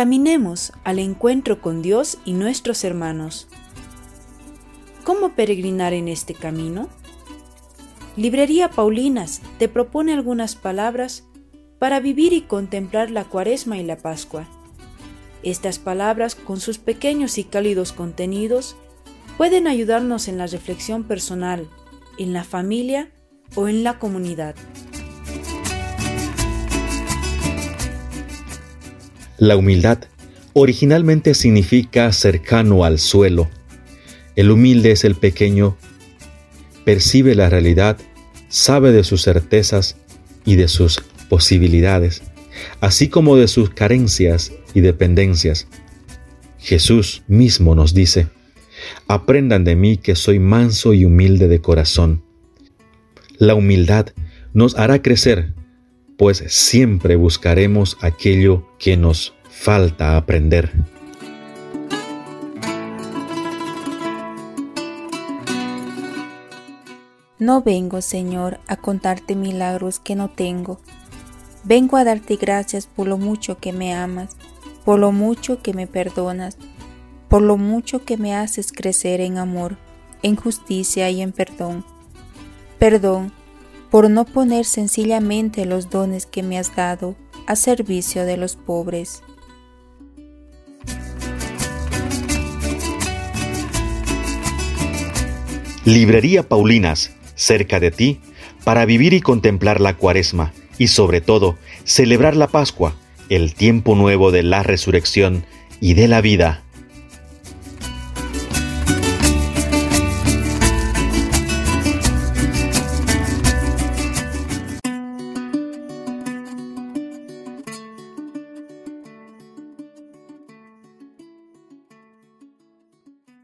caminemos al encuentro con Dios y nuestros hermanos. ¿Cómo peregrinar en este camino? Librería Paulinas te propone algunas palabras para vivir y contemplar la cuaresma y la pascua. Estas palabras, con sus pequeños y cálidos contenidos, pueden ayudarnos en la reflexión personal, en la familia o en la comunidad. La humildad originalmente significa cercano al suelo. El humilde es el pequeño, percibe la realidad, sabe de sus certezas y de sus posibilidades, así como de sus carencias y dependencias. Jesús mismo nos dice, aprendan de mí que soy manso y humilde de corazón. La humildad nos hará crecer pues siempre buscaremos aquello que nos falta aprender. No vengo, Señor, a contarte milagros que no tengo. Vengo a darte gracias por lo mucho que me amas, por lo mucho que me perdonas, por lo mucho que me haces crecer en amor, en justicia y en perdón. Perdón por no poner sencillamente los dones que me has dado a servicio de los pobres. Librería Paulinas, cerca de ti, para vivir y contemplar la cuaresma y sobre todo celebrar la Pascua, el tiempo nuevo de la resurrección y de la vida.